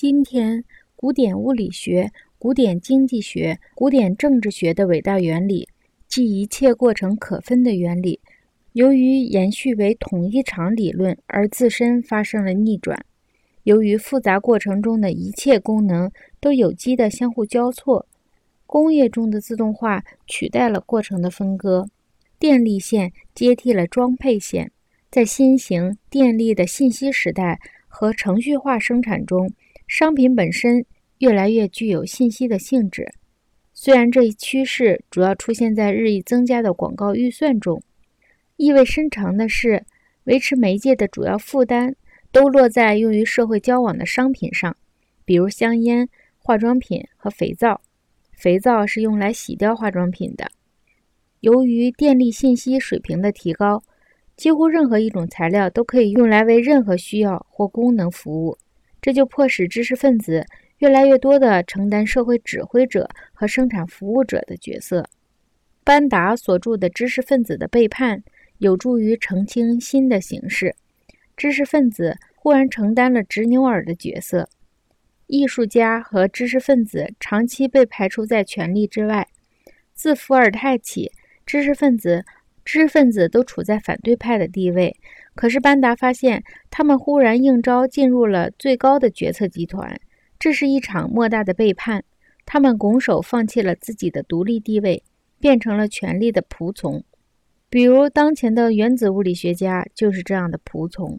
今天，古典物理学、古典经济学、古典政治学的伟大原理，即一切过程可分的原理，由于延续为统一场理论而自身发生了逆转。由于复杂过程中的一切功能都有机的相互交错，工业中的自动化取代了过程的分割，电力线接替了装配线。在新型电力的信息时代和程序化生产中。商品本身越来越具有信息的性质，虽然这一趋势主要出现在日益增加的广告预算中。意味深长的是，维持媒介的主要负担都落在用于社会交往的商品上，比如香烟、化妆品和肥皂。肥皂是用来洗掉化妆品的。由于电力信息水平的提高，几乎任何一种材料都可以用来为任何需要或功能服务。这就迫使知识分子越来越多地承担社会指挥者和生产服务者的角色。班达所著的《知识分子的背叛》有助于澄清新的形势：知识分子忽然承担了执牛耳的角色，艺术家和知识分子长期被排除在权力之外。自伏尔泰起，知识分子。知识分子都处在反对派的地位，可是班达发现，他们忽然应招进入了最高的决策集团，这是一场莫大的背叛。他们拱手放弃了自己的独立地位，变成了权力的仆从。比如，当前的原子物理学家就是这样的仆从。